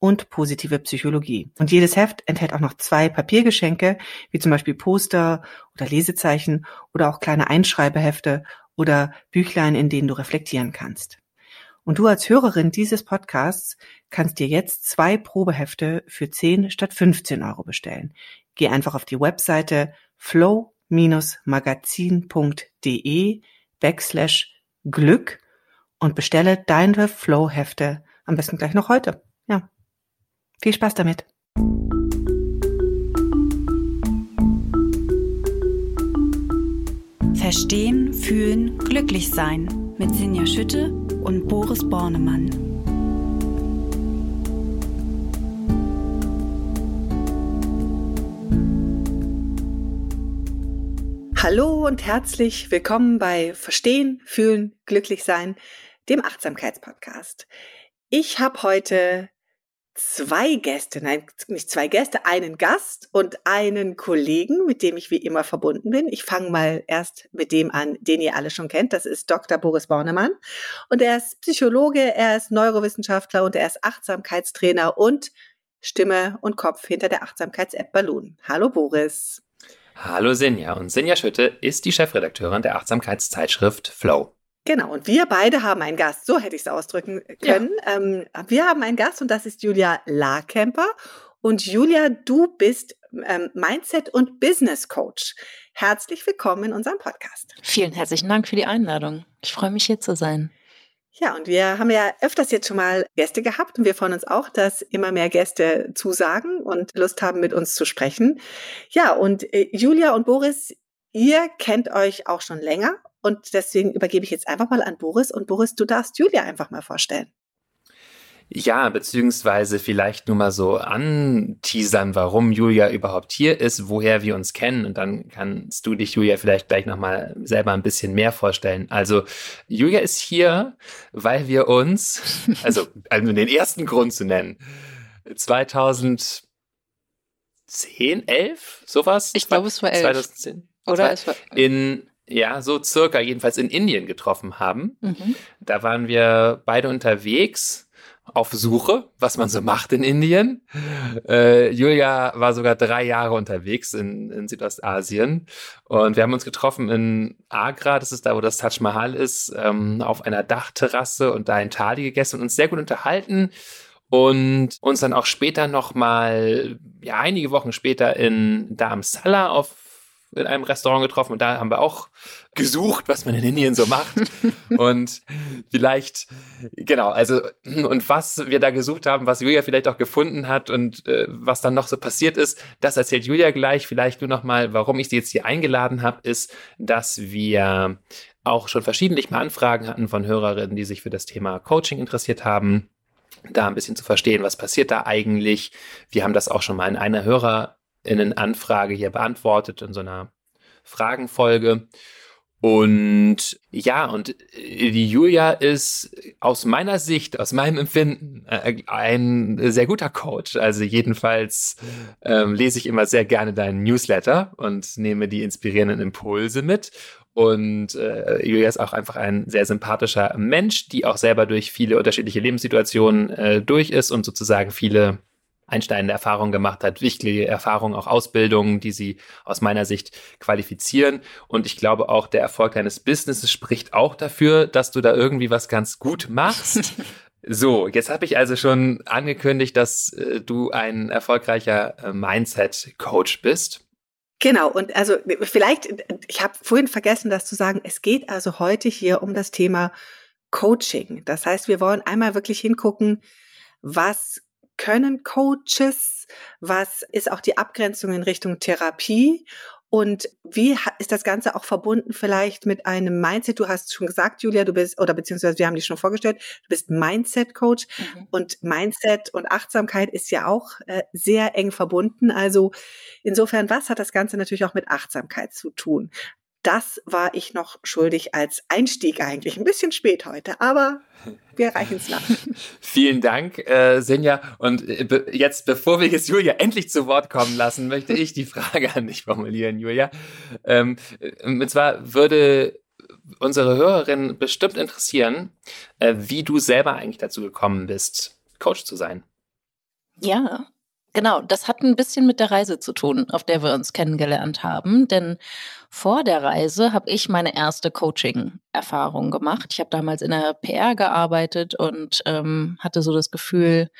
und positive Psychologie. Und jedes Heft enthält auch noch zwei Papiergeschenke, wie zum Beispiel Poster oder Lesezeichen oder auch kleine Einschreibehefte oder Büchlein, in denen du reflektieren kannst. Und du als Hörerin dieses Podcasts kannst dir jetzt zwei Probehefte für 10 statt 15 Euro bestellen. Geh einfach auf die Webseite flow-magazin.de backslash Glück und bestelle deine Flow-Hefte am besten gleich noch heute. Viel Spaß damit. Verstehen, fühlen, glücklich sein mit Sinja Schütte und Boris Bornemann. Hallo und herzlich willkommen bei Verstehen, Fühlen, Glücklich Sein, dem Achtsamkeitspodcast. Ich habe heute zwei Gäste, nein, nicht zwei Gäste, einen Gast und einen Kollegen, mit dem ich wie immer verbunden bin. Ich fange mal erst mit dem an, den ihr alle schon kennt. Das ist Dr. Boris Bornemann. Und er ist Psychologe, er ist Neurowissenschaftler und er ist Achtsamkeitstrainer und Stimme und Kopf hinter der Achtsamkeits-App Balloon. Hallo Boris. Hallo Sinja. Und Sinja Schütte ist die Chefredakteurin der Achtsamkeitszeitschrift Flow. Genau, und wir beide haben einen Gast, so hätte ich es ausdrücken können. Ja. Ähm, wir haben einen Gast und das ist Julia Larkemper. Und Julia, du bist ähm, Mindset- und Business Coach. Herzlich willkommen in unserem Podcast. Vielen herzlichen Dank für die Einladung. Ich freue mich hier zu sein. Ja, und wir haben ja öfters jetzt schon mal Gäste gehabt und wir freuen uns auch, dass immer mehr Gäste zusagen und Lust haben, mit uns zu sprechen. Ja, und äh, Julia und Boris, ihr kennt euch auch schon länger und deswegen übergebe ich jetzt einfach mal an Boris. Und Boris, du darfst Julia einfach mal vorstellen. Ja, beziehungsweise vielleicht nur mal so anteasern, warum Julia überhaupt hier ist, woher wir uns kennen. Und dann kannst du dich, Julia, vielleicht gleich nochmal selber ein bisschen mehr vorstellen. Also, Julia ist hier, weil wir uns, also, also den ersten Grund zu nennen, 2010, 11, sowas? Ich glaube, es war 11. 2010. Oder? In ja, so circa jedenfalls in Indien getroffen haben. Mhm. Da waren wir beide unterwegs auf Suche, was man so macht in Indien. Äh, Julia war sogar drei Jahre unterwegs in, in Südostasien und wir haben uns getroffen in Agra, das ist da, wo das Taj Mahal ist, ähm, auf einer Dachterrasse und da in Thali gegessen und uns sehr gut unterhalten und uns dann auch später noch mal, ja, einige Wochen später in Dharamsala auf in einem Restaurant getroffen und da haben wir auch gesucht, was man in Indien so macht. und vielleicht, genau, also, und was wir da gesucht haben, was Julia vielleicht auch gefunden hat und äh, was dann noch so passiert ist, das erzählt Julia gleich. Vielleicht nur nochmal, warum ich sie jetzt hier eingeladen habe, ist, dass wir auch schon verschiedentlich mal Anfragen hatten von Hörerinnen, die sich für das Thema Coaching interessiert haben da ein bisschen zu verstehen, was passiert da eigentlich. Wir haben das auch schon mal in einer Hörer Anfrage hier beantwortet in so einer Fragenfolge. Und ja, und die Julia ist aus meiner Sicht, aus meinem Empfinden, äh, ein sehr guter Coach. Also jedenfalls ähm, lese ich immer sehr gerne deinen Newsletter und nehme die inspirierenden Impulse mit. Und äh, Julia ist auch einfach ein sehr sympathischer Mensch, die auch selber durch viele unterschiedliche Lebenssituationen äh, durch ist und sozusagen viele einsteigende Erfahrungen gemacht hat, wichtige Erfahrungen, auch Ausbildungen, die sie aus meiner Sicht qualifizieren. Und ich glaube auch, der Erfolg deines Businesses spricht auch dafür, dass du da irgendwie was ganz gut machst. So, jetzt habe ich also schon angekündigt, dass äh, du ein erfolgreicher äh, Mindset-Coach bist. Genau, und also vielleicht, ich habe vorhin vergessen, das zu sagen, es geht also heute hier um das Thema Coaching. Das heißt, wir wollen einmal wirklich hingucken, was können Coaches? Was ist auch die Abgrenzung in Richtung Therapie? Und wie ist das Ganze auch verbunden vielleicht mit einem Mindset? Du hast schon gesagt, Julia, du bist, oder beziehungsweise wir haben dich schon vorgestellt, du bist Mindset-Coach mhm. und Mindset und Achtsamkeit ist ja auch äh, sehr eng verbunden. Also insofern, was hat das Ganze natürlich auch mit Achtsamkeit zu tun? Das war ich noch schuldig als Einstieg eigentlich. Ein bisschen spät heute, aber wir reichen es nach. Vielen Dank, äh, Senja. Und äh, be jetzt, bevor wir jetzt Julia endlich zu Wort kommen lassen, möchte ich die Frage an dich formulieren, Julia. Ähm, äh, und zwar würde unsere Hörerin bestimmt interessieren, äh, wie du selber eigentlich dazu gekommen bist, Coach zu sein. Ja, Genau, das hat ein bisschen mit der Reise zu tun, auf der wir uns kennengelernt haben. Denn vor der Reise habe ich meine erste Coaching-Erfahrung gemacht. Ich habe damals in der PR gearbeitet und ähm, hatte so das Gefühl,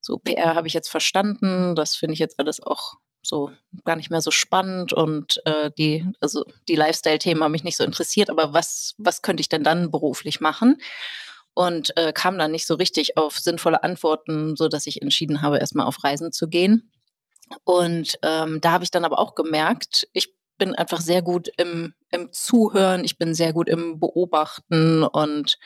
so PR habe ich jetzt verstanden, das finde ich jetzt alles auch so gar nicht mehr so spannend und äh, die, also die Lifestyle-Themen haben mich nicht so interessiert, aber was, was könnte ich denn dann beruflich machen? Und äh, kam dann nicht so richtig auf sinnvolle Antworten, so dass ich entschieden habe, erstmal auf Reisen zu gehen. Und ähm, da habe ich dann aber auch gemerkt, ich bin einfach sehr gut im, im Zuhören, ich bin sehr gut im Beobachten und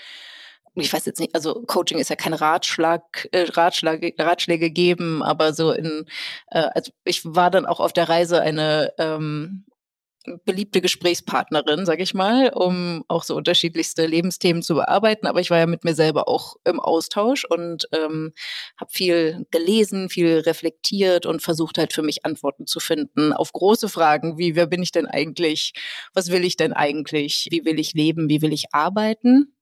ich weiß jetzt nicht, also Coaching ist ja kein Ratschlag, äh, Ratschlag Ratschläge geben, aber so in, äh, also ich war dann auch auf der Reise eine ähm, beliebte Gesprächspartnerin, sag ich mal, um auch so unterschiedlichste Lebensthemen zu bearbeiten. Aber ich war ja mit mir selber auch im Austausch und ähm, habe viel gelesen, viel reflektiert und versucht halt für mich Antworten zu finden auf große Fragen wie, wer bin ich denn eigentlich? Was will ich denn eigentlich? Wie will ich leben? Wie will ich arbeiten?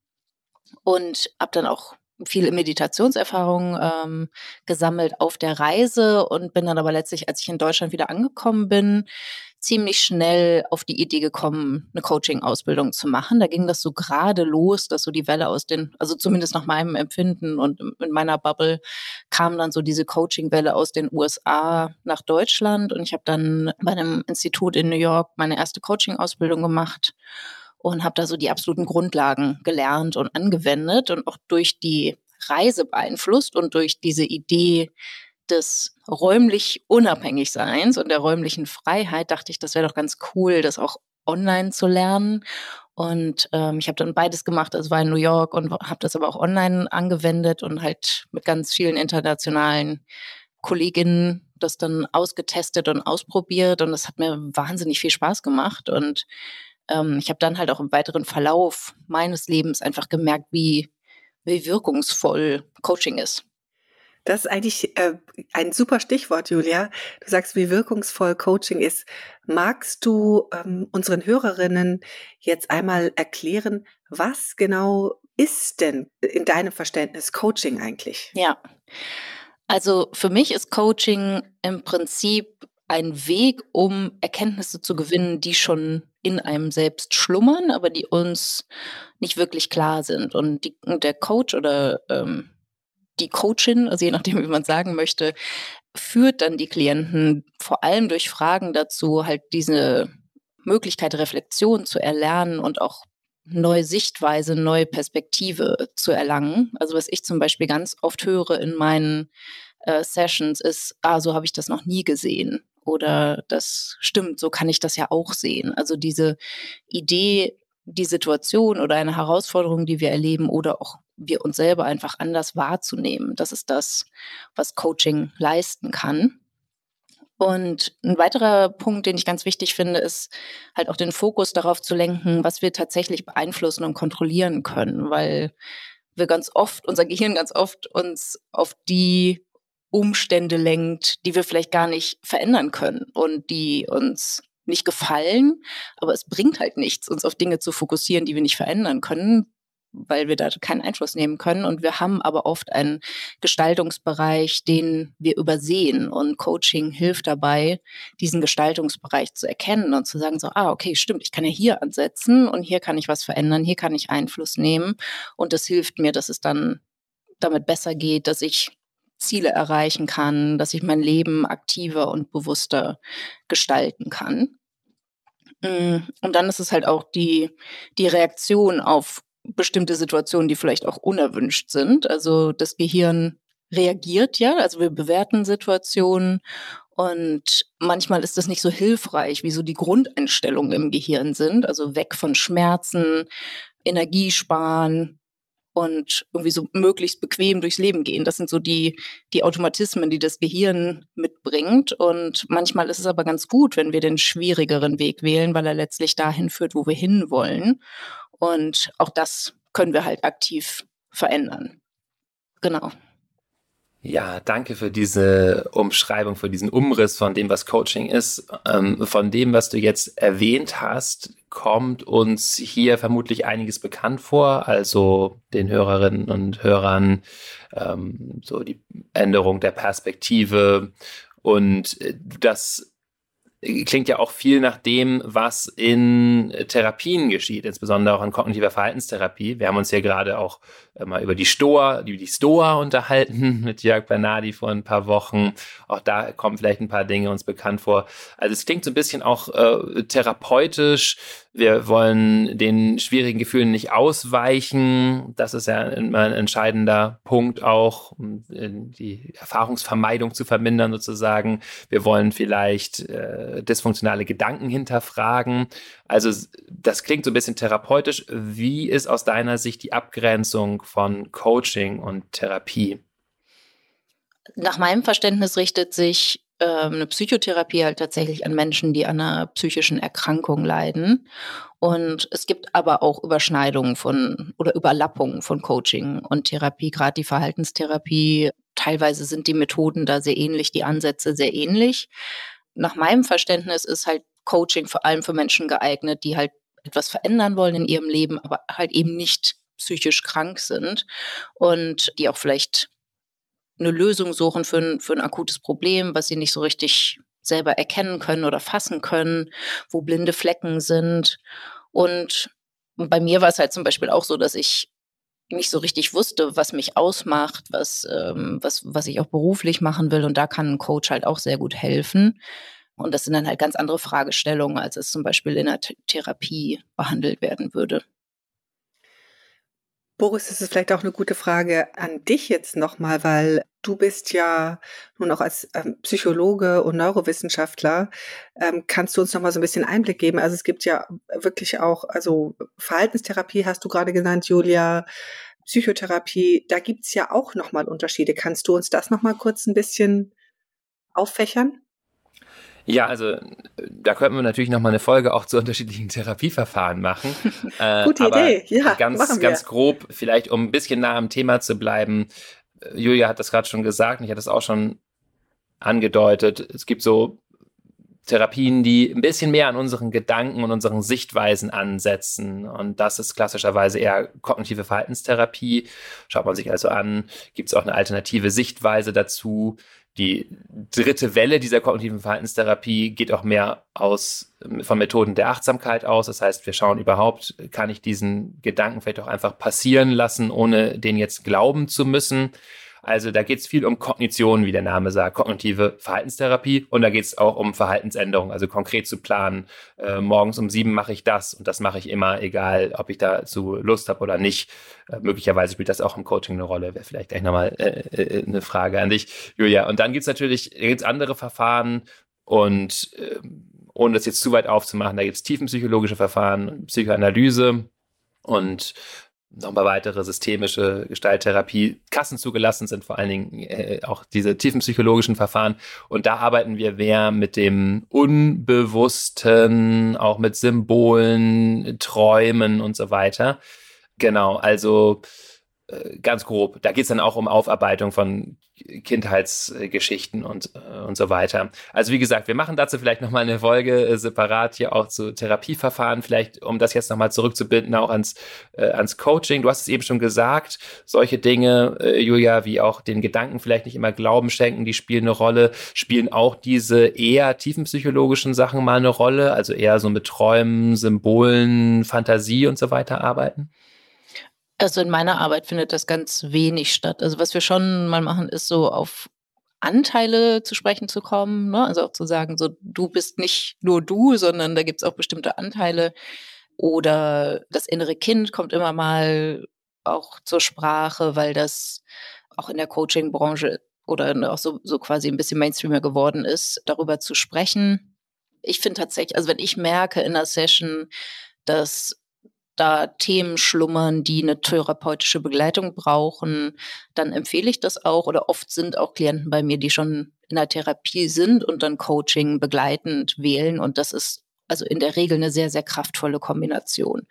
Und habe dann auch viele Meditationserfahrungen ähm, gesammelt auf der Reise und bin dann aber letztlich, als ich in Deutschland wieder angekommen bin, ziemlich schnell auf die Idee gekommen, eine Coaching-Ausbildung zu machen. Da ging das so gerade los, dass so die Welle aus den, also zumindest nach meinem Empfinden und in meiner Bubble kam dann so diese Coaching-Welle aus den USA nach Deutschland und ich habe dann bei einem Institut in New York meine erste Coaching-Ausbildung gemacht und habe da so die absoluten Grundlagen gelernt und angewendet und auch durch die Reise beeinflusst und durch diese Idee, des räumlich Unabhängigseins und der räumlichen Freiheit dachte ich, das wäre doch ganz cool, das auch online zu lernen. Und ähm, ich habe dann beides gemacht. Also war in New York und habe das aber auch online angewendet und halt mit ganz vielen internationalen Kolleginnen das dann ausgetestet und ausprobiert. Und das hat mir wahnsinnig viel Spaß gemacht. Und ähm, ich habe dann halt auch im weiteren Verlauf meines Lebens einfach gemerkt, wie, wie wirkungsvoll Coaching ist. Das ist eigentlich äh, ein super Stichwort, Julia. Du sagst, wie wirkungsvoll Coaching ist. Magst du ähm, unseren Hörerinnen jetzt einmal erklären, was genau ist denn in deinem Verständnis Coaching eigentlich? Ja, also für mich ist Coaching im Prinzip ein Weg, um Erkenntnisse zu gewinnen, die schon in einem selbst schlummern, aber die uns nicht wirklich klar sind. Und, die, der Coach oder ähm, die Coachin, also je nachdem, wie man sagen möchte, führt dann die Klienten vor allem durch Fragen dazu, halt diese Möglichkeit Reflexion zu erlernen und auch neue Sichtweise, neue Perspektive zu erlangen. Also was ich zum Beispiel ganz oft höre in meinen äh, Sessions ist, ah, so habe ich das noch nie gesehen. Oder das stimmt, so kann ich das ja auch sehen. Also diese Idee, die Situation oder eine Herausforderung, die wir erleben oder auch wir uns selber einfach anders wahrzunehmen. Das ist das, was Coaching leisten kann. Und ein weiterer Punkt, den ich ganz wichtig finde, ist halt auch den Fokus darauf zu lenken, was wir tatsächlich beeinflussen und kontrollieren können, weil wir ganz oft, unser Gehirn ganz oft uns auf die Umstände lenkt, die wir vielleicht gar nicht verändern können und die uns nicht gefallen, aber es bringt halt nichts, uns auf Dinge zu fokussieren, die wir nicht verändern können, weil wir da keinen Einfluss nehmen können. Und wir haben aber oft einen Gestaltungsbereich, den wir übersehen. Und Coaching hilft dabei, diesen Gestaltungsbereich zu erkennen und zu sagen, so, ah, okay, stimmt, ich kann ja hier ansetzen und hier kann ich was verändern, hier kann ich Einfluss nehmen. Und das hilft mir, dass es dann damit besser geht, dass ich Ziele erreichen kann, dass ich mein Leben aktiver und bewusster gestalten kann. Mm, und dann ist es halt auch die, die Reaktion auf bestimmte Situationen, die vielleicht auch unerwünscht sind. Also das Gehirn reagiert ja, also wir bewerten Situationen Und manchmal ist das nicht so hilfreich, wie so die Grundeinstellungen im Gehirn sind. Also weg von Schmerzen, Energie sparen und irgendwie so möglichst bequem durchs Leben gehen. Das sind so die, die Automatismen, die das Gehirn mitbringt. Und manchmal ist es aber ganz gut, wenn wir den schwierigeren Weg wählen, weil er letztlich dahin führt, wo wir hinwollen. Und auch das können wir halt aktiv verändern. Genau. Ja, danke für diese Umschreibung, für diesen Umriss von dem, was Coaching ist. Ähm, von dem, was du jetzt erwähnt hast, kommt uns hier vermutlich einiges bekannt vor, also den Hörerinnen und Hörern, ähm, so die Änderung der Perspektive und äh, das klingt ja auch viel nach dem, was in Therapien geschieht, insbesondere auch in kognitiver Verhaltenstherapie. Wir haben uns ja gerade auch mal über die Stoa, über die Stoa unterhalten mit Jörg Bernardi vor ein paar Wochen. Auch da kommen vielleicht ein paar Dinge uns bekannt vor. Also es klingt so ein bisschen auch äh, therapeutisch. Wir wollen den schwierigen Gefühlen nicht ausweichen. Das ist ja immer ein entscheidender Punkt auch, um die Erfahrungsvermeidung zu vermindern sozusagen. Wir wollen vielleicht äh, dysfunktionale Gedanken hinterfragen. Also das klingt so ein bisschen therapeutisch. Wie ist aus deiner Sicht die Abgrenzung von Coaching und Therapie? Nach meinem Verständnis richtet sich ähm, eine Psychotherapie halt tatsächlich an Menschen, die an einer psychischen Erkrankung leiden. Und es gibt aber auch Überschneidungen von oder Überlappungen von Coaching und Therapie, gerade die Verhaltenstherapie. Teilweise sind die Methoden da sehr ähnlich, die Ansätze sehr ähnlich. Nach meinem Verständnis ist halt Coaching vor allem für Menschen geeignet, die halt etwas verändern wollen in ihrem Leben, aber halt eben nicht psychisch krank sind und die auch vielleicht eine Lösung suchen für ein, für ein akutes Problem, was sie nicht so richtig selber erkennen können oder fassen können, wo blinde Flecken sind. Und bei mir war es halt zum Beispiel auch so, dass ich nicht so richtig wusste, was mich ausmacht, was, ähm, was, was ich auch beruflich machen will. Und da kann ein Coach halt auch sehr gut helfen. Und das sind dann halt ganz andere Fragestellungen, als es zum Beispiel in der Th Therapie behandelt werden würde. Boris, das ist vielleicht auch eine gute Frage an dich jetzt nochmal, weil du bist ja nun auch als ähm, Psychologe und Neurowissenschaftler. Ähm, kannst du uns nochmal so ein bisschen Einblick geben? Also es gibt ja wirklich auch, also Verhaltenstherapie hast du gerade genannt, Julia, Psychotherapie, da gibt's ja auch nochmal Unterschiede. Kannst du uns das nochmal kurz ein bisschen auffächern? Ja, also da könnten wir natürlich noch mal eine Folge auch zu unterschiedlichen Therapieverfahren machen. Äh, Gute Idee, ja. Ganz, ganz grob, vielleicht um ein bisschen nah am Thema zu bleiben. Äh, Julia hat das gerade schon gesagt, und ich hatte es auch schon angedeutet. Es gibt so Therapien, die ein bisschen mehr an unseren Gedanken und unseren Sichtweisen ansetzen. Und das ist klassischerweise eher kognitive Verhaltenstherapie. Schaut man sich also an, gibt es auch eine alternative Sichtweise dazu die dritte Welle dieser kognitiven Verhaltenstherapie geht auch mehr aus, von Methoden der Achtsamkeit aus. Das heißt, wir schauen überhaupt, kann ich diesen Gedanken vielleicht auch einfach passieren lassen, ohne den jetzt glauben zu müssen. Also da geht es viel um Kognition, wie der Name sagt, kognitive Verhaltenstherapie. Und da geht es auch um Verhaltensänderung, also konkret zu planen. Äh, morgens um sieben mache ich das und das mache ich immer, egal ob ich dazu Lust habe oder nicht. Äh, möglicherweise spielt das auch im Coaching eine Rolle. Wäre vielleicht gleich nochmal äh, äh, eine Frage an dich, Julia. Und dann gibt es natürlich gibt's andere Verfahren und äh, ohne das jetzt zu weit aufzumachen, da gibt es tiefenpsychologische Verfahren, Psychoanalyse und nochmal weitere systemische Gestalttherapie Kassen zugelassen sind, vor allen Dingen äh, auch diese tiefen psychologischen Verfahren. Und da arbeiten wir mehr mit dem Unbewussten, auch mit Symbolen, Träumen und so weiter. Genau, also ganz grob. Da geht es dann auch um Aufarbeitung von Kindheitsgeschichten und, äh, und so weiter. Also wie gesagt, wir machen dazu vielleicht nochmal eine Folge äh, separat hier auch zu Therapieverfahren, vielleicht um das jetzt nochmal zurückzubinden, auch ans, äh, ans Coaching. Du hast es eben schon gesagt, solche Dinge, äh, Julia, wie auch den Gedanken vielleicht nicht immer Glauben schenken, die spielen eine Rolle. Spielen auch diese eher tiefenpsychologischen Sachen mal eine Rolle, also eher so mit Träumen, Symbolen, Fantasie und so weiter arbeiten? Also in meiner Arbeit findet das ganz wenig statt. Also was wir schon mal machen, ist so auf Anteile zu sprechen zu kommen. Ne? Also auch zu sagen, so du bist nicht nur du, sondern da gibt es auch bestimmte Anteile. Oder das innere Kind kommt immer mal auch zur Sprache, weil das auch in der Coaching-Branche oder ne, auch so, so quasi ein bisschen Mainstreamer geworden ist, darüber zu sprechen. Ich finde tatsächlich, also wenn ich merke in einer Session, dass da Themen schlummern, die eine therapeutische Begleitung brauchen, dann empfehle ich das auch. Oder oft sind auch Klienten bei mir, die schon in der Therapie sind und dann Coaching begleitend wählen. Und das ist also in der Regel eine sehr, sehr kraftvolle Kombination.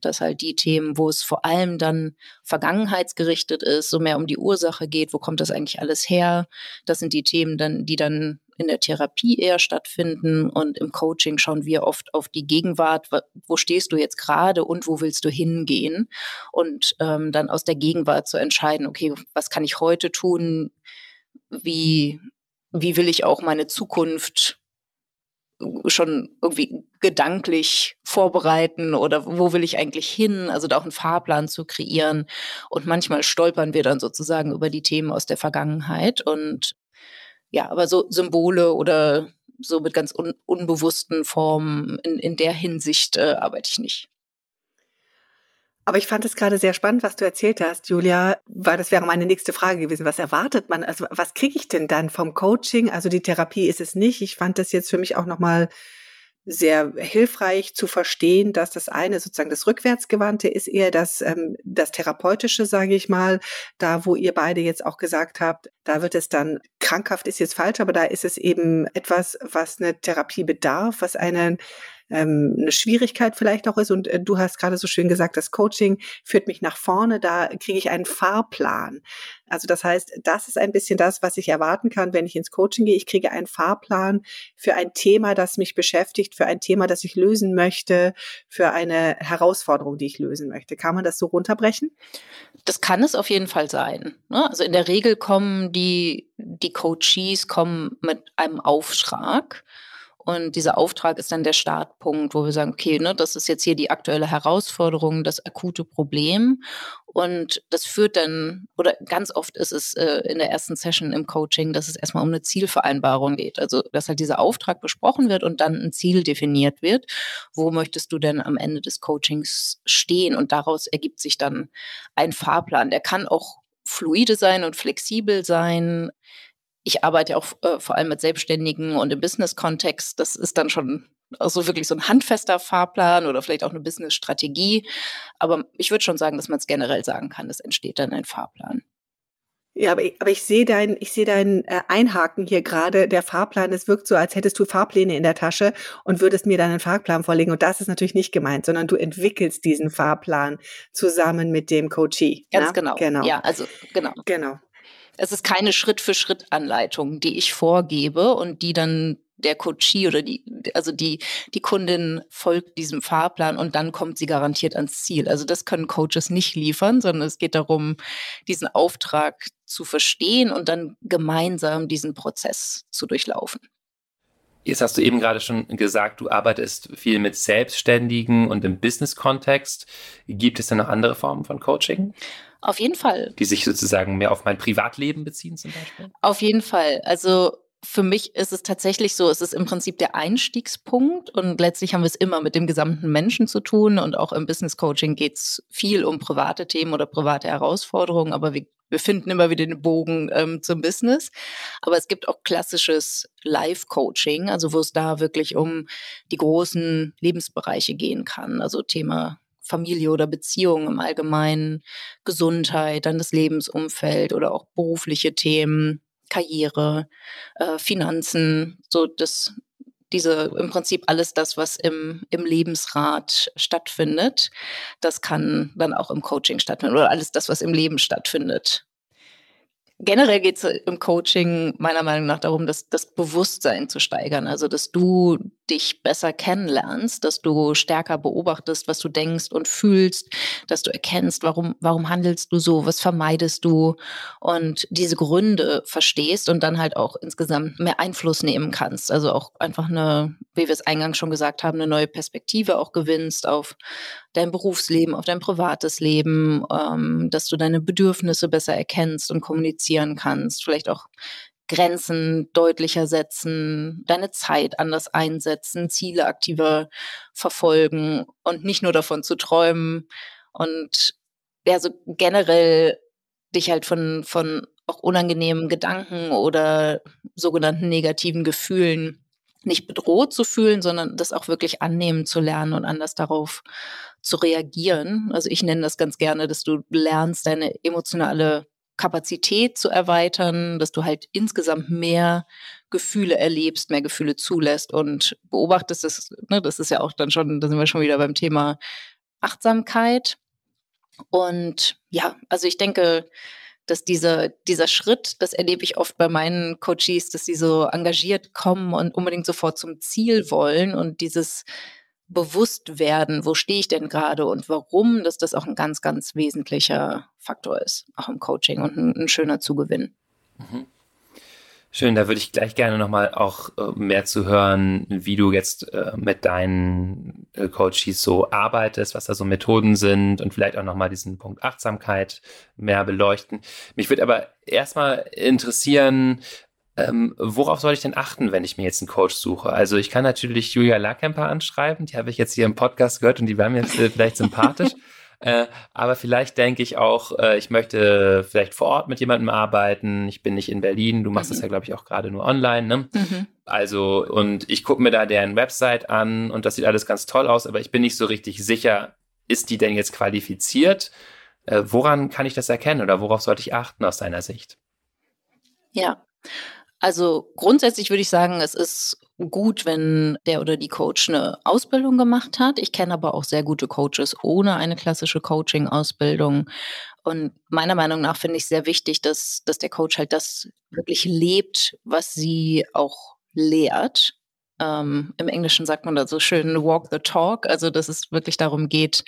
Dass halt die Themen, wo es vor allem dann vergangenheitsgerichtet ist, so mehr um die Ursache geht, wo kommt das eigentlich alles her? Das sind die Themen dann, die dann in der Therapie eher stattfinden und im Coaching schauen wir oft auf die Gegenwart, wo stehst du jetzt gerade und wo willst du hingehen? Und ähm, dann aus der Gegenwart zu entscheiden, okay, was kann ich heute tun, wie, wie will ich auch meine Zukunft schon irgendwie gedanklich vorbereiten oder wo will ich eigentlich hin, also da auch einen Fahrplan zu kreieren. Und manchmal stolpern wir dann sozusagen über die Themen aus der Vergangenheit und ja, aber so Symbole oder so mit ganz un unbewussten Formen in, in der Hinsicht äh, arbeite ich nicht. Aber ich fand es gerade sehr spannend, was du erzählt hast, Julia, weil das wäre meine nächste Frage gewesen. Was erwartet man? Also was kriege ich denn dann vom Coaching? Also die Therapie ist es nicht. Ich fand das jetzt für mich auch nochmal sehr hilfreich zu verstehen, dass das eine sozusagen das Rückwärtsgewandte ist, eher das, ähm, das Therapeutische, sage ich mal, da wo ihr beide jetzt auch gesagt habt, da wird es dann, krankhaft ist jetzt falsch, aber da ist es eben etwas, was eine Therapie bedarf, was einen ähm, eine Schwierigkeit vielleicht auch ist. Und äh, du hast gerade so schön gesagt, das Coaching führt mich nach vorne, da kriege ich einen Fahrplan. Also das heißt, das ist ein bisschen das, was ich erwarten kann, wenn ich ins Coaching gehe. Ich kriege einen Fahrplan für ein Thema, das mich beschäftigt, für ein Thema, das ich lösen möchte, für eine Herausforderung, die ich lösen möchte. Kann man das so runterbrechen? Das kann es auf jeden Fall sein. Ne? Also in der Regel kommen die, die Coaches kommen mit einem Auftrag und dieser Auftrag ist dann der Startpunkt, wo wir sagen, okay, ne, das ist jetzt hier die aktuelle Herausforderung, das akute Problem. Und das führt dann, oder ganz oft ist es äh, in der ersten Session im Coaching, dass es erstmal um eine Zielvereinbarung geht. Also, dass halt dieser Auftrag besprochen wird und dann ein Ziel definiert wird. Wo möchtest du denn am Ende des Coachings stehen? Und daraus ergibt sich dann ein Fahrplan. Der kann auch fluide sein und flexibel sein ich arbeite auch äh, vor allem mit Selbstständigen und im Business-Kontext. Das ist dann schon also wirklich so ein handfester Fahrplan oder vielleicht auch eine Business-Strategie. Aber ich würde schon sagen, dass man es generell sagen kann, es entsteht dann ein Fahrplan. Ja, aber ich, aber ich sehe dein, ich sehe dein äh, Einhaken hier gerade. Der Fahrplan, es wirkt so, als hättest du Fahrpläne in der Tasche und würdest mir dann einen Fahrplan vorlegen. Und das ist natürlich nicht gemeint, sondern du entwickelst diesen Fahrplan zusammen mit dem Coachee. Ganz ja? genau. Genau. Ja, also genau. Genau. Es ist keine Schritt-für-Schritt-Anleitung, die ich vorgebe und die dann der Coachie oder die, also die, die Kundin folgt diesem Fahrplan und dann kommt sie garantiert ans Ziel. Also das können Coaches nicht liefern, sondern es geht darum, diesen Auftrag zu verstehen und dann gemeinsam diesen Prozess zu durchlaufen. Jetzt hast du eben gerade schon gesagt, du arbeitest viel mit Selbstständigen und im Business-Kontext. Gibt es denn noch andere Formen von Coaching? Auf jeden Fall. Die sich sozusagen mehr auf mein Privatleben beziehen zum Beispiel? Auf jeden Fall. Also für mich ist es tatsächlich so, es ist im Prinzip der Einstiegspunkt und letztlich haben wir es immer mit dem gesamten Menschen zu tun und auch im Business Coaching geht es viel um private Themen oder private Herausforderungen, aber wir, wir finden immer wieder den Bogen ähm, zum Business. Aber es gibt auch klassisches Live-Coaching, also wo es da wirklich um die großen Lebensbereiche gehen kann, also Thema Familie oder Beziehung im Allgemeinen, Gesundheit, dann das Lebensumfeld oder auch berufliche Themen, Karriere, äh, Finanzen, so das diese im Prinzip alles das, was im, im Lebensrat stattfindet, das kann dann auch im Coaching stattfinden oder alles das, was im Leben stattfindet. Generell geht es im Coaching meiner Meinung nach darum, dass das Bewusstsein zu steigern, also dass du dich besser kennenlernst, dass du stärker beobachtest, was du denkst und fühlst, dass du erkennst, warum, warum handelst du so, was vermeidest du und diese Gründe verstehst und dann halt auch insgesamt mehr Einfluss nehmen kannst. Also auch einfach eine, wie wir es eingangs schon gesagt haben, eine neue Perspektive auch gewinnst auf dein Berufsleben, auf dein privates Leben, ähm, dass du deine Bedürfnisse besser erkennst und kommunizieren kannst, vielleicht auch Grenzen deutlicher setzen, deine Zeit anders einsetzen, Ziele aktiver verfolgen und nicht nur davon zu träumen und ja, so generell dich halt von, von auch unangenehmen Gedanken oder sogenannten negativen Gefühlen nicht bedroht zu fühlen, sondern das auch wirklich annehmen zu lernen und anders darauf zu reagieren. Also ich nenne das ganz gerne, dass du lernst, deine emotionale Kapazität zu erweitern, dass du halt insgesamt mehr Gefühle erlebst, mehr Gefühle zulässt und beobachtest. Das, ne, das ist ja auch dann schon, da sind wir schon wieder beim Thema Achtsamkeit. Und ja, also ich denke, dass dieser, dieser Schritt, das erlebe ich oft bei meinen Coaches, dass sie so engagiert kommen und unbedingt sofort zum Ziel wollen und dieses bewusst werden, wo stehe ich denn gerade und warum, dass das auch ein ganz, ganz wesentlicher Faktor ist, auch im Coaching und ein, ein schöner Zugewinn. Mhm. Schön, da würde ich gleich gerne nochmal auch äh, mehr zu hören, wie du jetzt äh, mit deinen äh, Coaches so arbeitest, was da so Methoden sind und vielleicht auch nochmal diesen Punkt Achtsamkeit mehr beleuchten. Mich würde aber erstmal interessieren, ähm, worauf soll ich denn achten, wenn ich mir jetzt einen Coach suche? Also ich kann natürlich Julia Larkemper anschreiben, die habe ich jetzt hier im Podcast gehört und die war mir jetzt äh, vielleicht sympathisch. Äh, aber vielleicht denke ich auch, äh, ich möchte vielleicht vor Ort mit jemandem arbeiten. Ich bin nicht in Berlin. Du machst es mhm. ja, glaube ich, auch gerade nur online. Ne? Mhm. Also, und ich gucke mir da deren Website an und das sieht alles ganz toll aus, aber ich bin nicht so richtig sicher, ist die denn jetzt qualifiziert? Äh, woran kann ich das erkennen oder worauf sollte ich achten aus deiner Sicht? Ja, also grundsätzlich würde ich sagen, es ist gut, wenn der oder die Coach eine Ausbildung gemacht hat. Ich kenne aber auch sehr gute Coaches ohne eine klassische Coaching-Ausbildung. Und meiner Meinung nach finde ich sehr wichtig, dass, dass der Coach halt das wirklich lebt, was sie auch lehrt. Ähm, Im Englischen sagt man da so schön walk the talk, also dass es wirklich darum geht,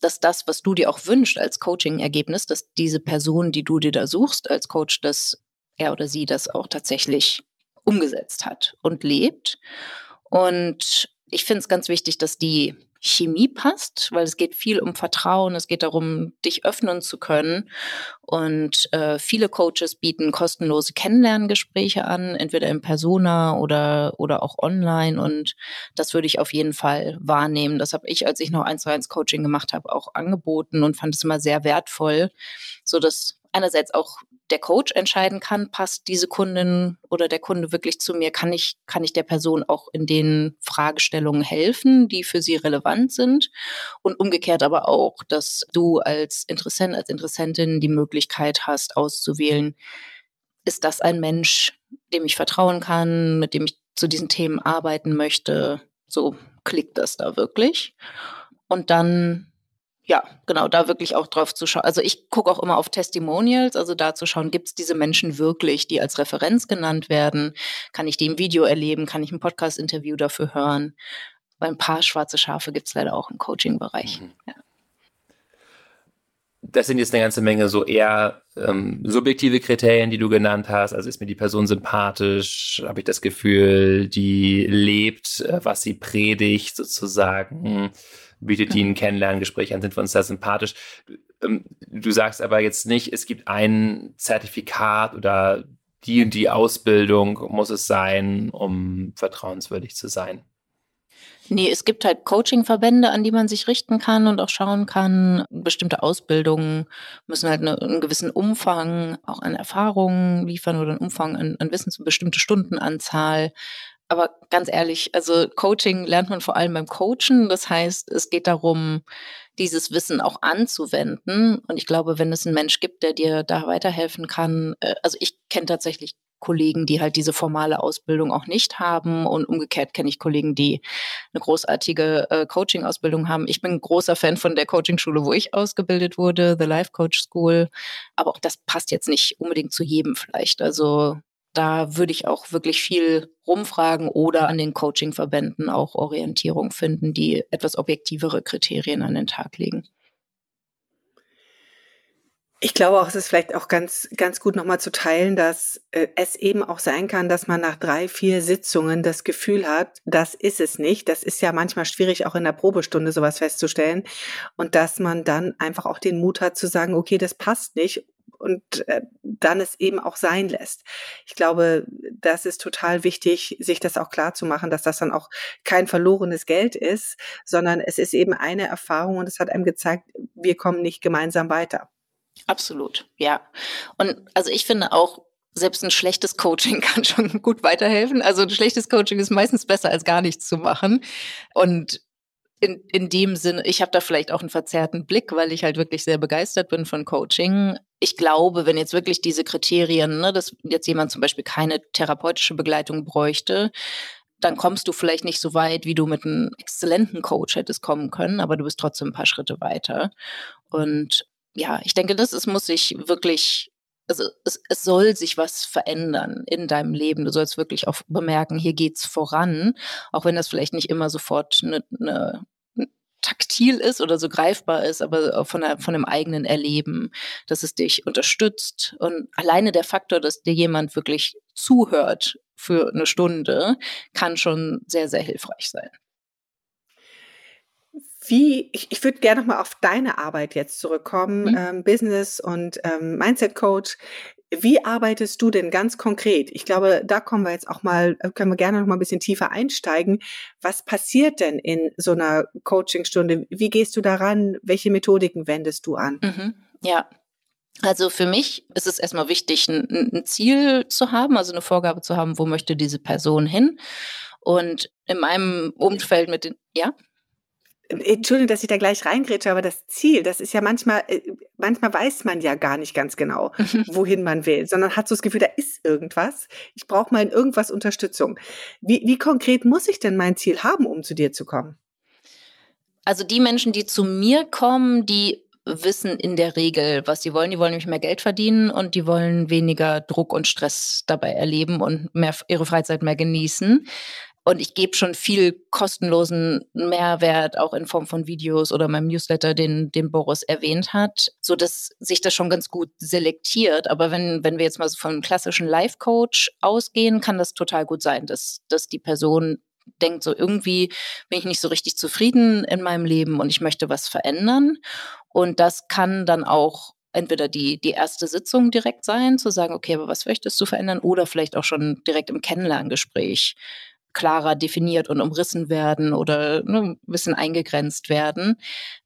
dass das, was du dir auch wünschst als Coaching-Ergebnis, dass diese Person, die du dir da suchst als Coach, das er oder sie das auch tatsächlich umgesetzt hat und lebt. Und ich finde es ganz wichtig, dass die Chemie passt, weil es geht viel um Vertrauen, es geht darum, dich öffnen zu können. Und äh, viele Coaches bieten kostenlose Kennenlerngespräche an, entweder in Persona oder, oder auch online. Und das würde ich auf jeden Fall wahrnehmen. Das habe ich, als ich noch eins zu eins Coaching gemacht habe, auch angeboten und fand es immer sehr wertvoll, so dass einerseits auch der Coach entscheiden kann, passt diese Kundin oder der Kunde wirklich zu mir, kann ich, kann ich der Person auch in den Fragestellungen helfen, die für sie relevant sind. Und umgekehrt aber auch, dass du als Interessent, als Interessentin die Möglichkeit hast, auszuwählen, ist das ein Mensch, dem ich vertrauen kann, mit dem ich zu diesen Themen arbeiten möchte. So klickt das da wirklich. Und dann ja, genau, da wirklich auch drauf zu schauen. Also ich gucke auch immer auf Testimonials, also da zu schauen, gibt es diese Menschen wirklich, die als Referenz genannt werden? Kann ich die im Video erleben? Kann ich ein Podcast-Interview dafür hören? Weil ein paar schwarze Schafe gibt es leider auch im Coaching-Bereich. Mhm. Ja. Das sind jetzt eine ganze Menge so eher ähm, subjektive Kriterien, die du genannt hast. Also ist mir die Person sympathisch? Habe ich das Gefühl, die lebt, äh, was sie predigt sozusagen? Bietet ein Kennenlerngespräch an, sind wir uns da sympathisch. Ähm, du sagst aber jetzt nicht, es gibt ein Zertifikat oder die und die Ausbildung muss es sein, um vertrauenswürdig zu sein. Nee, es gibt halt Coaching-Verbände, an die man sich richten kann und auch schauen kann. Bestimmte Ausbildungen müssen halt eine, einen gewissen Umfang auch an Erfahrungen liefern oder einen Umfang an, an Wissen zu bestimmte Stundenanzahl. Aber ganz ehrlich, also Coaching lernt man vor allem beim Coachen. Das heißt, es geht darum, dieses Wissen auch anzuwenden. Und ich glaube, wenn es einen Mensch gibt, der dir da weiterhelfen kann, äh, also ich kenne tatsächlich Kollegen, die halt diese formale Ausbildung auch nicht haben. Und umgekehrt kenne ich Kollegen, die eine großartige äh, Coaching-Ausbildung haben. Ich bin großer Fan von der Coaching-Schule, wo ich ausgebildet wurde, The Life Coach School. Aber auch das passt jetzt nicht unbedingt zu jedem vielleicht. Also da würde ich auch wirklich viel rumfragen oder an den Coaching-Verbänden auch Orientierung finden, die etwas objektivere Kriterien an den Tag legen. Ich glaube auch, es ist vielleicht auch ganz, ganz gut nochmal zu teilen, dass äh, es eben auch sein kann, dass man nach drei, vier Sitzungen das Gefühl hat, das ist es nicht. Das ist ja manchmal schwierig, auch in der Probestunde sowas festzustellen. Und dass man dann einfach auch den Mut hat zu sagen, okay, das passt nicht und äh, dann es eben auch sein lässt. Ich glaube, das ist total wichtig, sich das auch klar zu machen, dass das dann auch kein verlorenes Geld ist, sondern es ist eben eine Erfahrung und es hat einem gezeigt, wir kommen nicht gemeinsam weiter. Absolut, ja. Und also ich finde auch, selbst ein schlechtes Coaching kann schon gut weiterhelfen. Also ein schlechtes Coaching ist meistens besser als gar nichts zu machen. Und in, in dem Sinne, ich habe da vielleicht auch einen verzerrten Blick, weil ich halt wirklich sehr begeistert bin von Coaching. Ich glaube, wenn jetzt wirklich diese Kriterien, ne, dass jetzt jemand zum Beispiel keine therapeutische Begleitung bräuchte, dann kommst du vielleicht nicht so weit, wie du mit einem exzellenten Coach hättest kommen können, aber du bist trotzdem ein paar Schritte weiter. Und ja, ich denke, das ist, muss sich wirklich also es, es soll sich was verändern in deinem Leben. Du sollst wirklich auch bemerken, hier geht's voran, auch wenn das vielleicht nicht immer sofort eine, eine taktil ist oder so greifbar ist, aber von, der, von dem eigenen Erleben, dass es dich unterstützt. Und alleine der Faktor, dass dir jemand wirklich zuhört für eine Stunde, kann schon sehr, sehr hilfreich sein. Wie, ich, ich würde gerne nochmal auf deine Arbeit jetzt zurückkommen, mhm. ähm, Business und ähm, Mindset Coach. Wie arbeitest du denn ganz konkret? Ich glaube, da kommen wir jetzt auch mal, äh, können wir gerne noch mal ein bisschen tiefer einsteigen. Was passiert denn in so einer Coachingstunde? Wie gehst du daran? Welche Methodiken wendest du an? Mhm. Ja, also für mich ist es erstmal wichtig, ein, ein, Ziel zu haben, also eine Vorgabe zu haben, wo möchte diese Person hin. Und in meinem Umfeld mit den, ja? Entschuldigung, dass ich da gleich reingrätsche, aber das Ziel, das ist ja manchmal, äh, manchmal weiß man ja gar nicht ganz genau, wohin man will, sondern hat so das Gefühl, da ist irgendwas. Ich brauche mal in irgendwas Unterstützung. Wie, wie konkret muss ich denn mein Ziel haben, um zu dir zu kommen? Also die Menschen, die zu mir kommen, die wissen in der Regel, was sie wollen. Die wollen nämlich mehr Geld verdienen und die wollen weniger Druck und Stress dabei erleben und mehr ihre Freizeit mehr genießen. Und ich gebe schon viel kostenlosen Mehrwert, auch in Form von Videos oder meinem Newsletter, den, den Boris erwähnt hat, so dass sich das schon ganz gut selektiert. Aber wenn, wenn wir jetzt mal so von klassischen Life-Coach ausgehen, kann das total gut sein, dass, dass die Person denkt, so irgendwie bin ich nicht so richtig zufrieden in meinem Leben und ich möchte was verändern. Und das kann dann auch entweder die, die erste Sitzung direkt sein, zu sagen, okay, aber was möchtest du verändern? Oder vielleicht auch schon direkt im Kennenlerngespräch klarer definiert und umrissen werden oder ne, ein bisschen eingegrenzt werden.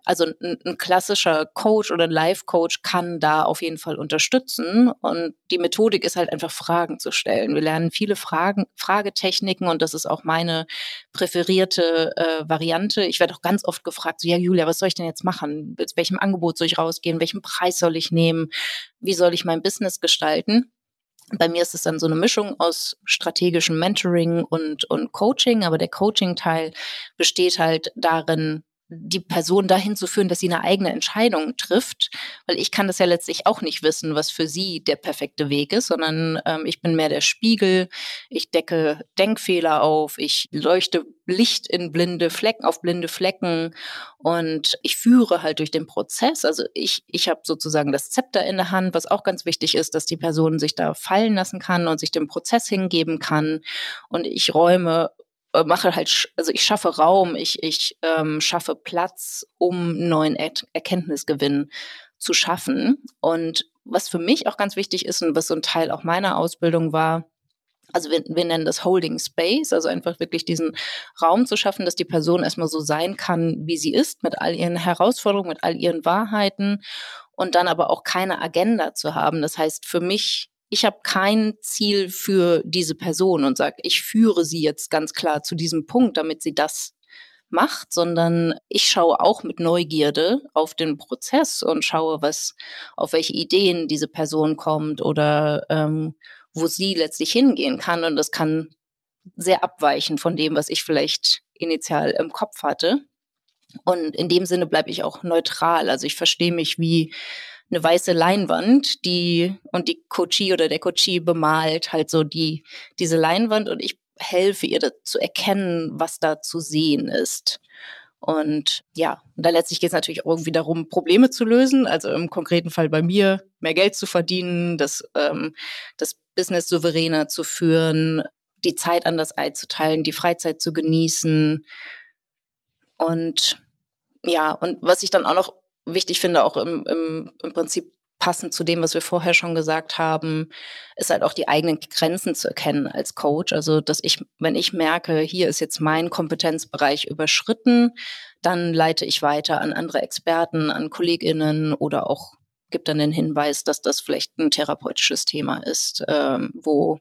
Also ein, ein klassischer Coach oder ein Life-Coach kann da auf jeden Fall unterstützen. Und die Methodik ist halt einfach Fragen zu stellen. Wir lernen viele Fragen, Fragetechniken und das ist auch meine präferierte äh, Variante. Ich werde auch ganz oft gefragt, so, ja, Julia, was soll ich denn jetzt machen? Mit welchem Angebot soll ich rausgehen? Welchen Preis soll ich nehmen? Wie soll ich mein Business gestalten? Bei mir ist es dann so eine Mischung aus strategischem Mentoring und, und Coaching, aber der Coaching-Teil besteht halt darin, die Person dahin zu führen, dass sie eine eigene Entscheidung trifft, weil ich kann das ja letztlich auch nicht wissen, was für sie der perfekte Weg ist, sondern ähm, ich bin mehr der Spiegel, ich decke Denkfehler auf, ich leuchte Licht in blinde Flecken, auf blinde Flecken. Und ich führe halt durch den Prozess. Also ich, ich habe sozusagen das Zepter in der Hand, was auch ganz wichtig ist, dass die Person sich da fallen lassen kann und sich dem Prozess hingeben kann. Und ich räume äh, mache halt, also ich schaffe Raum, ich, ich ähm, schaffe Platz, um neuen er Erkenntnisgewinn zu schaffen. Und was für mich auch ganz wichtig ist und was so ein Teil auch meiner Ausbildung war, also wir, wir nennen das Holding Space, also einfach wirklich diesen Raum zu schaffen, dass die Person erstmal so sein kann, wie sie ist, mit all ihren Herausforderungen, mit all ihren Wahrheiten und dann aber auch keine Agenda zu haben. Das heißt, für mich ich habe kein Ziel für diese Person und sage, ich führe sie jetzt ganz klar zu diesem Punkt, damit sie das macht, sondern ich schaue auch mit Neugierde auf den Prozess und schaue, was, auf welche Ideen diese Person kommt oder ähm, wo sie letztlich hingehen kann. Und das kann sehr abweichen von dem, was ich vielleicht initial im Kopf hatte. Und in dem Sinne bleibe ich auch neutral. Also ich verstehe mich wie eine weiße Leinwand, die und die Coachie oder der Coachie bemalt halt so die diese Leinwand und ich helfe ihr zu erkennen, was da zu sehen ist. Und ja, und da letztlich geht es natürlich auch irgendwie darum, Probleme zu lösen. Also im konkreten Fall bei mir, mehr Geld zu verdienen, das, ähm, das Business souveräner zu führen, die Zeit anders einzuteilen, die Freizeit zu genießen. Und ja, und was ich dann auch noch wichtig finde, auch im, im, im Prinzip passend zu dem, was wir vorher schon gesagt haben, ist halt auch die eigenen Grenzen zu erkennen als Coach. Also, dass ich, wenn ich merke, hier ist jetzt mein Kompetenzbereich überschritten, dann leite ich weiter an andere Experten, an KollegInnen oder auch gibt dann den Hinweis, dass das vielleicht ein therapeutisches Thema ist, ähm, wo,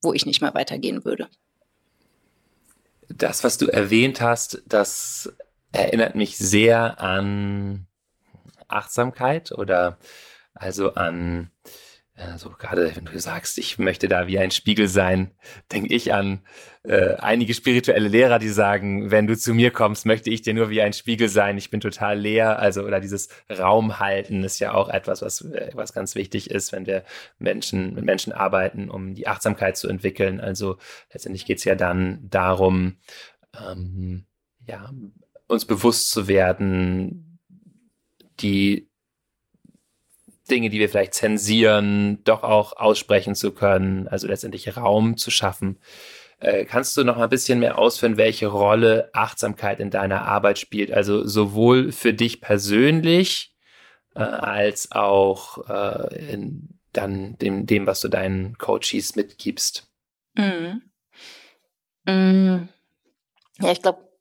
wo ich nicht mehr weitergehen würde. Das, was du erwähnt hast, das erinnert mich sehr an Achtsamkeit oder also an also gerade wenn du sagst, ich möchte da wie ein Spiegel sein, denke ich an äh, einige spirituelle Lehrer, die sagen, wenn du zu mir kommst, möchte ich dir nur wie ein Spiegel sein. Ich bin total leer. Also oder dieses Raum halten ist ja auch etwas, was äh, was ganz wichtig ist, wenn wir Menschen mit Menschen arbeiten, um die Achtsamkeit zu entwickeln. Also letztendlich geht es ja dann darum, ähm, ja uns bewusst zu werden, die Dinge, die wir vielleicht zensieren, doch auch aussprechen zu können, also letztendlich Raum zu schaffen. Äh, kannst du noch ein bisschen mehr ausführen, welche Rolle Achtsamkeit in deiner Arbeit spielt? Also sowohl für dich persönlich äh, als auch äh, in dann dem, dem, was du deinen Coaches mitgibst. Mhm. Mhm. Ja, ich glaube,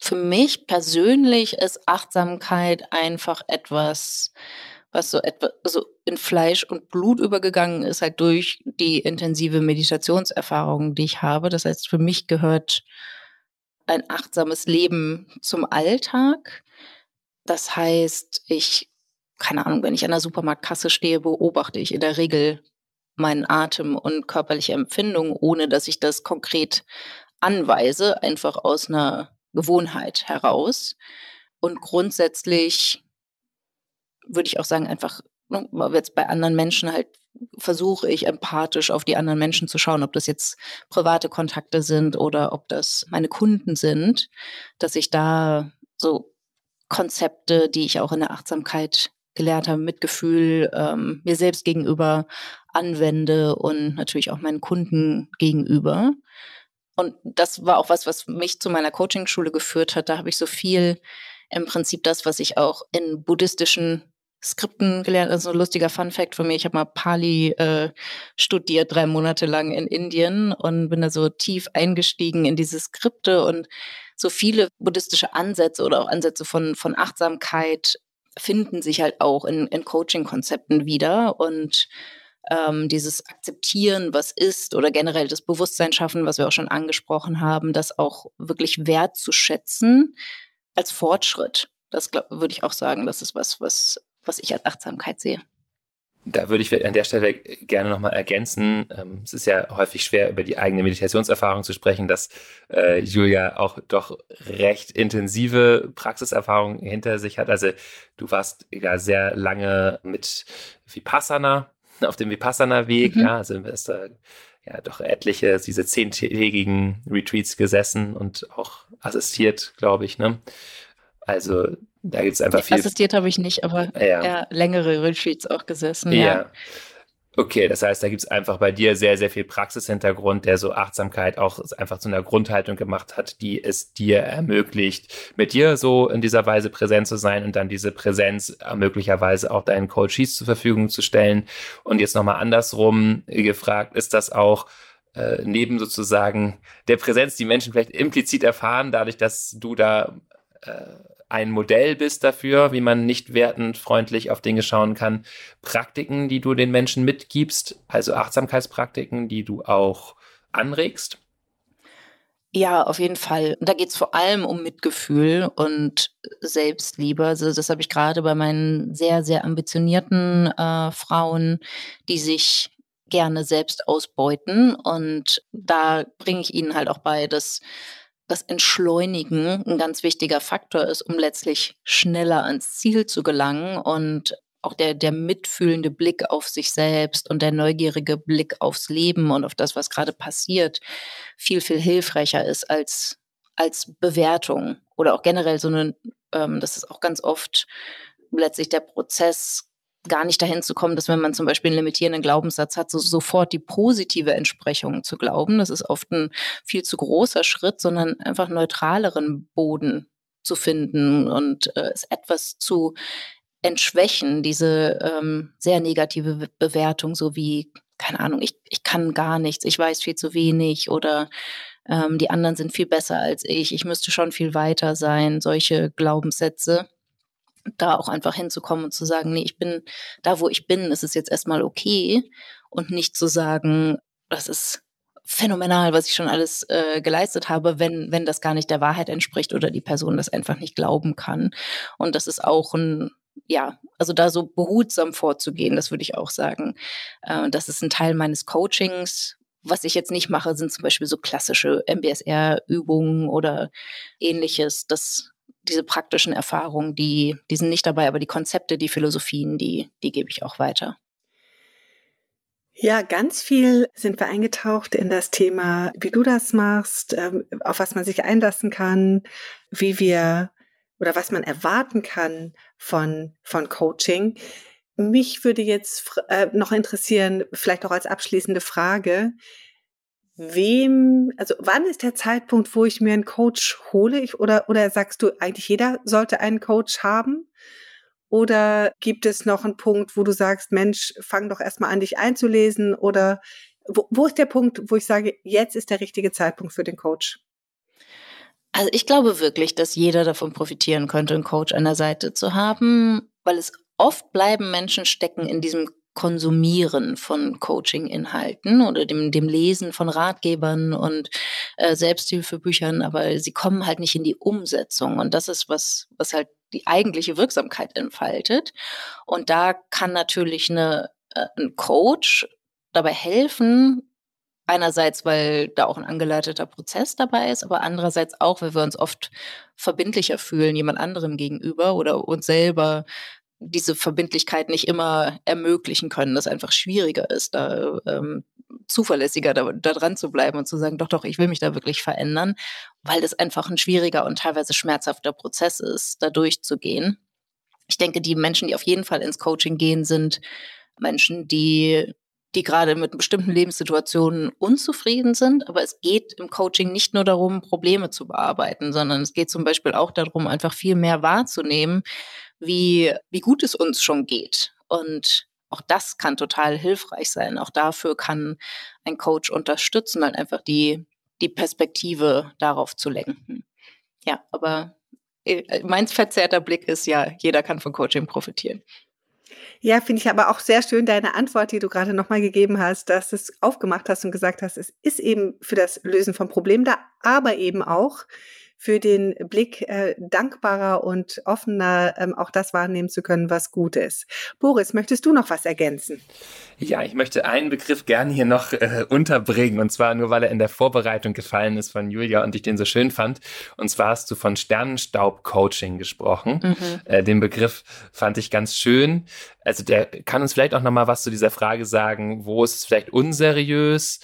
für mich persönlich ist Achtsamkeit einfach etwas, was so etwa so in Fleisch und Blut übergegangen ist, halt durch die intensive Meditationserfahrung, die ich habe. Das heißt, für mich gehört ein achtsames Leben zum Alltag. Das heißt, ich, keine Ahnung, wenn ich an der Supermarktkasse stehe, beobachte ich in der Regel meinen Atem und körperliche Empfindung, ohne dass ich das konkret anweise, einfach aus einer Gewohnheit heraus. Und grundsätzlich würde ich auch sagen, einfach ne, jetzt bei anderen Menschen halt versuche ich empathisch auf die anderen Menschen zu schauen, ob das jetzt private Kontakte sind oder ob das meine Kunden sind, dass ich da so Konzepte, die ich auch in der Achtsamkeit gelernt habe, Mitgefühl ähm, mir selbst gegenüber anwende und natürlich auch meinen Kunden gegenüber. Und das war auch was, was mich zu meiner Coaching-Schule geführt hat. Da habe ich so viel im Prinzip das, was ich auch in buddhistischen Skripten gelernt. Also ein lustiger Fun Fact von mir. Ich habe mal Pali äh, studiert, drei Monate lang in Indien und bin da so tief eingestiegen in diese Skripte und so viele buddhistische Ansätze oder auch Ansätze von, von Achtsamkeit finden sich halt auch in, in Coaching-Konzepten wieder und ähm, dieses Akzeptieren, was ist oder generell das Bewusstsein schaffen, was wir auch schon angesprochen haben, das auch wirklich wertzuschätzen als Fortschritt. Das würde ich auch sagen, das ist was, was was ich als Achtsamkeit sehe. Da würde ich an der Stelle gerne nochmal ergänzen. Ähm, es ist ja häufig schwer, über die eigene Meditationserfahrung zu sprechen, dass äh, Julia auch doch recht intensive Praxiserfahrung hinter sich hat. Also du warst ja sehr lange mit Vipassana auf dem Vipassana-Weg, mhm. ja, also hast da ja doch etliche, diese zehntägigen Retreats gesessen und auch assistiert, glaube ich, ne? Also da gibt es einfach viel. Assistiert habe ich nicht, aber ja. längere Retreats auch gesessen. Ja. ja. Okay, das heißt, da gibt es einfach bei dir sehr, sehr viel Praxishintergrund, der so Achtsamkeit auch einfach zu einer Grundhaltung gemacht hat, die es dir ermöglicht, mit dir so in dieser Weise präsent zu sein und dann diese Präsenz möglicherweise auch deinen Coaches zur Verfügung zu stellen. Und jetzt nochmal andersrum gefragt, ist das auch äh, neben sozusagen der Präsenz, die Menschen vielleicht implizit erfahren, dadurch, dass du da äh, ein Modell bist dafür, wie man nicht wertend freundlich auf Dinge schauen kann. Praktiken, die du den Menschen mitgibst, also Achtsamkeitspraktiken, die du auch anregst? Ja, auf jeden Fall. Da geht es vor allem um Mitgefühl und Selbstliebe. Also das habe ich gerade bei meinen sehr, sehr ambitionierten äh, Frauen, die sich gerne selbst ausbeuten. Und da bringe ich ihnen halt auch bei, dass das Entschleunigen ein ganz wichtiger Faktor ist, um letztlich schneller ans Ziel zu gelangen und auch der, der mitfühlende Blick auf sich selbst und der neugierige Blick aufs Leben und auf das, was gerade passiert, viel, viel hilfreicher ist als, als Bewertung oder auch generell so eine, ähm, das ist auch ganz oft letztlich der Prozess, gar nicht dahin zu kommen, dass wenn man zum Beispiel einen limitierenden Glaubenssatz hat, so sofort die positive Entsprechung zu glauben. Das ist oft ein viel zu großer Schritt, sondern einfach neutraleren Boden zu finden und äh, es etwas zu entschwächen, diese ähm, sehr negative Bewertung, so wie, keine Ahnung, ich, ich kann gar nichts, ich weiß viel zu wenig oder ähm, die anderen sind viel besser als ich, ich müsste schon viel weiter sein, solche Glaubenssätze da auch einfach hinzukommen und zu sagen, nee, ich bin da, wo ich bin, ist es jetzt erstmal okay und nicht zu sagen, das ist phänomenal, was ich schon alles äh, geleistet habe, wenn, wenn das gar nicht der Wahrheit entspricht oder die Person das einfach nicht glauben kann. Und das ist auch ein, ja, also da so behutsam vorzugehen, das würde ich auch sagen. Äh, das ist ein Teil meines Coachings. Was ich jetzt nicht mache, sind zum Beispiel so klassische MBSR-Übungen oder ähnliches. Das, diese praktischen Erfahrungen, die, die sind nicht dabei, aber die Konzepte, die Philosophien, die, die gebe ich auch weiter. Ja, ganz viel sind wir eingetaucht in das Thema, wie du das machst, ähm, auf was man sich einlassen kann, wie wir oder was man erwarten kann von, von Coaching. Mich würde jetzt äh, noch interessieren, vielleicht auch als abschließende Frage, wem, also wann ist der Zeitpunkt, wo ich mir einen Coach hole? oder, oder sagst du, eigentlich jeder sollte einen Coach haben? Oder gibt es noch einen Punkt, wo du sagst, Mensch, fang doch erstmal an, dich einzulesen? Oder wo, wo ist der Punkt, wo ich sage, jetzt ist der richtige Zeitpunkt für den Coach? Also ich glaube wirklich, dass jeder davon profitieren könnte, einen Coach an der Seite zu haben, weil es oft bleiben Menschen stecken in diesem Konsumieren von Coaching-Inhalten oder dem, dem Lesen von Ratgebern und äh, Selbsthilfebüchern, aber sie kommen halt nicht in die Umsetzung. Und das ist was, was halt die eigentliche Wirksamkeit entfaltet. Und da kann natürlich eine, äh, ein Coach dabei helfen, einerseits, weil da auch ein angeleiteter Prozess dabei ist, aber andererseits auch, weil wir uns oft verbindlicher fühlen jemand anderem gegenüber oder uns selber diese Verbindlichkeit nicht immer ermöglichen können, das einfach schwieriger ist, da ähm, zuverlässiger da, da dran zu bleiben und zu sagen, doch, doch, ich will mich da wirklich verändern, weil das einfach ein schwieriger und teilweise schmerzhafter Prozess ist, da durchzugehen. Ich denke, die Menschen, die auf jeden Fall ins Coaching gehen, sind Menschen, die die gerade mit bestimmten Lebenssituationen unzufrieden sind. Aber es geht im Coaching nicht nur darum, Probleme zu bearbeiten, sondern es geht zum Beispiel auch darum, einfach viel mehr wahrzunehmen, wie, wie gut es uns schon geht. Und auch das kann total hilfreich sein. Auch dafür kann ein Coach unterstützen, halt einfach die, die Perspektive darauf zu lenken. Ja, aber äh, mein verzerrter Blick ist ja, jeder kann von Coaching profitieren. Ja, finde ich aber auch sehr schön deine Antwort, die du gerade nochmal gegeben hast, dass du es aufgemacht hast und gesagt hast, es ist eben für das Lösen von Problemen da, aber eben auch für den Blick äh, dankbarer und offener ähm, auch das wahrnehmen zu können, was gut ist. Boris, möchtest du noch was ergänzen? Ja, ich möchte einen Begriff gerne hier noch äh, unterbringen und zwar nur, weil er in der Vorbereitung gefallen ist von Julia und ich den so schön fand. Und zwar hast du von Sternenstaub-Coaching gesprochen. Mhm. Äh, den Begriff fand ich ganz schön. Also der kann uns vielleicht auch noch mal was zu dieser Frage sagen, wo ist es vielleicht unseriös?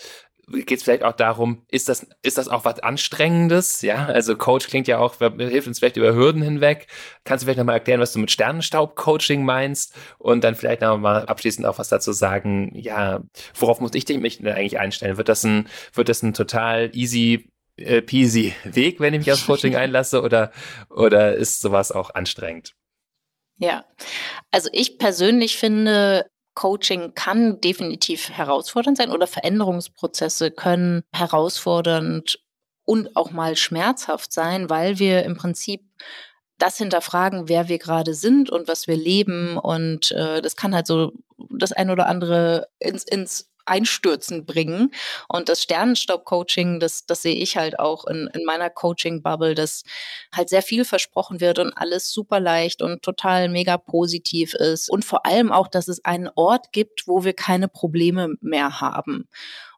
Geht es vielleicht auch darum, ist das, ist das auch was Anstrengendes? Ja, also Coach klingt ja auch, hilft uns vielleicht über Hürden hinweg. Kannst du vielleicht nochmal erklären, was du mit Sternenstaub-Coaching meinst? Und dann vielleicht nochmal abschließend auch was dazu sagen, ja, worauf muss ich mich denn eigentlich einstellen? Wird das ein, wird das ein total easy äh, peasy Weg, wenn ich mich aufs Coaching einlasse oder, oder ist sowas auch anstrengend? Ja, also ich persönlich finde, Coaching kann definitiv herausfordernd sein oder Veränderungsprozesse können herausfordernd und auch mal schmerzhaft sein, weil wir im Prinzip das hinterfragen, wer wir gerade sind und was wir leben. Und äh, das kann halt so das ein oder andere ins, ins Einstürzen bringen. Und das Sternenstaub-Coaching, das, das sehe ich halt auch in, in meiner Coaching-Bubble, dass halt sehr viel versprochen wird und alles super leicht und total mega positiv ist. Und vor allem auch, dass es einen Ort gibt, wo wir keine Probleme mehr haben.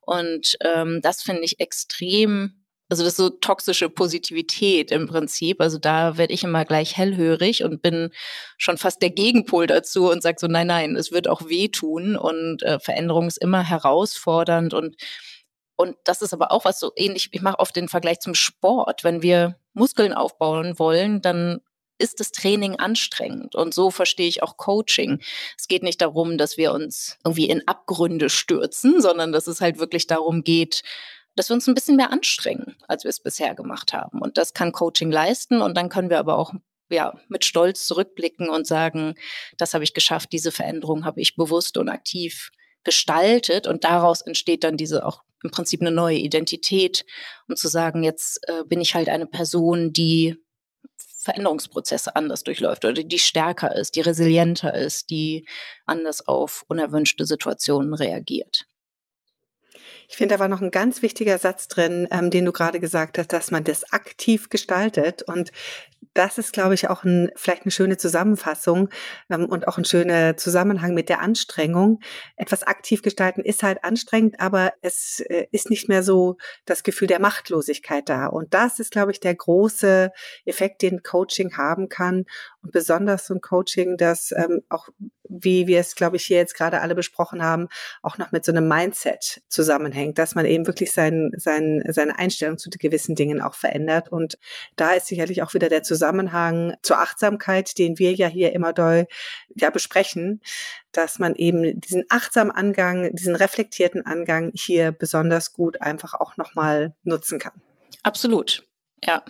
Und ähm, das finde ich extrem also das ist so toxische Positivität im Prinzip. Also da werde ich immer gleich hellhörig und bin schon fast der Gegenpol dazu und sage so, nein, nein, es wird auch wehtun und äh, Veränderung ist immer herausfordernd und und das ist aber auch was so ähnlich, ich mache oft den Vergleich zum Sport. Wenn wir Muskeln aufbauen wollen, dann ist das Training anstrengend. Und so verstehe ich auch Coaching. Es geht nicht darum, dass wir uns irgendwie in Abgründe stürzen, sondern dass es halt wirklich darum geht, dass wir uns ein bisschen mehr anstrengen, als wir es bisher gemacht haben. Und das kann Coaching leisten. Und dann können wir aber auch ja, mit Stolz zurückblicken und sagen, das habe ich geschafft, diese Veränderung habe ich bewusst und aktiv gestaltet. Und daraus entsteht dann diese auch im Prinzip eine neue Identität, um zu sagen, jetzt äh, bin ich halt eine Person, die Veränderungsprozesse anders durchläuft oder die stärker ist, die resilienter ist, die anders auf unerwünschte Situationen reagiert. Ich finde, da war noch ein ganz wichtiger Satz drin, ähm, den du gerade gesagt hast, dass man das aktiv gestaltet. Und das ist, glaube ich, auch ein, vielleicht eine schöne Zusammenfassung ähm, und auch ein schöner Zusammenhang mit der Anstrengung. Etwas aktiv gestalten ist halt anstrengend, aber es äh, ist nicht mehr so das Gefühl der Machtlosigkeit da. Und das ist, glaube ich, der große Effekt, den Coaching haben kann. Und besonders so ein Coaching, das ähm, auch, wie wir es, glaube ich, hier jetzt gerade alle besprochen haben, auch noch mit so einem Mindset zusammenhängt dass man eben wirklich sein, sein, seine Einstellung zu gewissen Dingen auch verändert. Und da ist sicherlich auch wieder der Zusammenhang zur Achtsamkeit, den wir ja hier immer doll ja, besprechen, dass man eben diesen achtsamen Angang, diesen reflektierten Angang hier besonders gut einfach auch nochmal nutzen kann. Absolut. Ja,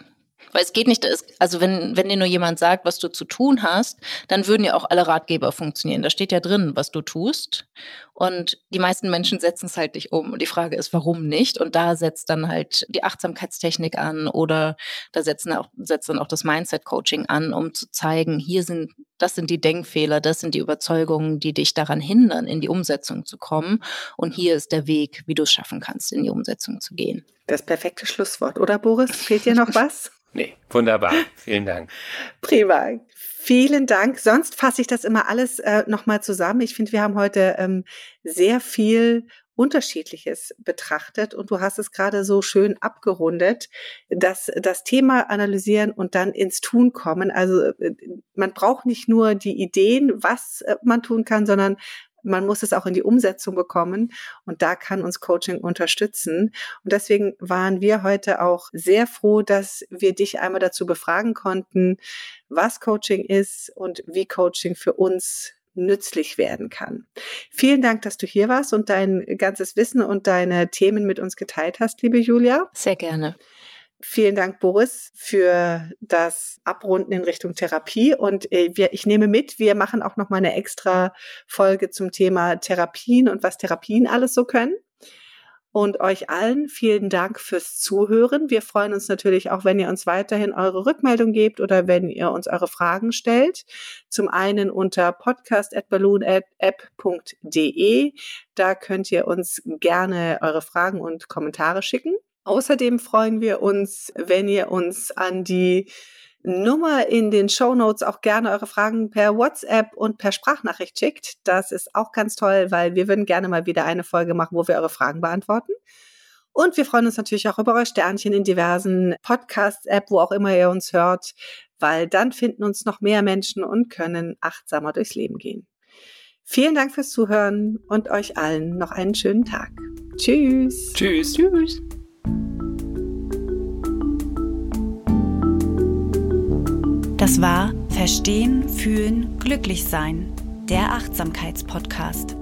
weil es geht nicht, also wenn, wenn dir nur jemand sagt, was du zu tun hast, dann würden ja auch alle Ratgeber funktionieren. Da steht ja drin, was du tust. Und die meisten Menschen setzen es halt nicht um. Und die Frage ist, warum nicht? Und da setzt dann halt die Achtsamkeitstechnik an oder da setzen auch, setzt dann auch das Mindset-Coaching an, um zu zeigen, hier sind, das sind die Denkfehler, das sind die Überzeugungen, die dich daran hindern, in die Umsetzung zu kommen. Und hier ist der Weg, wie du es schaffen kannst, in die Umsetzung zu gehen. Das perfekte Schlusswort, oder Boris? Fehlt dir noch was? Nee, wunderbar. Vielen Dank. Prima. Vielen Dank. Sonst fasse ich das immer alles äh, nochmal zusammen. Ich finde, wir haben heute ähm, sehr viel Unterschiedliches betrachtet und du hast es gerade so schön abgerundet, dass das Thema analysieren und dann ins Tun kommen. Also äh, man braucht nicht nur die Ideen, was äh, man tun kann, sondern man muss es auch in die Umsetzung bekommen und da kann uns Coaching unterstützen. Und deswegen waren wir heute auch sehr froh, dass wir dich einmal dazu befragen konnten, was Coaching ist und wie Coaching für uns nützlich werden kann. Vielen Dank, dass du hier warst und dein ganzes Wissen und deine Themen mit uns geteilt hast, liebe Julia. Sehr gerne. Vielen Dank, Boris, für das Abrunden in Richtung Therapie. Und äh, wir, ich nehme mit, wir machen auch noch mal eine extra Folge zum Thema Therapien und was Therapien alles so können. Und euch allen vielen Dank fürs Zuhören. Wir freuen uns natürlich auch, wenn ihr uns weiterhin eure Rückmeldung gebt oder wenn ihr uns eure Fragen stellt. Zum einen unter podcast.balloon.app.de. Da könnt ihr uns gerne eure Fragen und Kommentare schicken. Außerdem freuen wir uns, wenn ihr uns an die Nummer in den Show Notes auch gerne eure Fragen per WhatsApp und per Sprachnachricht schickt. Das ist auch ganz toll, weil wir würden gerne mal wieder eine Folge machen, wo wir eure Fragen beantworten. Und wir freuen uns natürlich auch über eure Sternchen in diversen Podcasts-App, wo auch immer ihr uns hört, weil dann finden uns noch mehr Menschen und können achtsamer durchs Leben gehen. Vielen Dank fürs Zuhören und euch allen noch einen schönen Tag. Tschüss. Tschüss. Tschüss. Das war Verstehen, Fühlen, Glücklich Sein, der Achtsamkeitspodcast.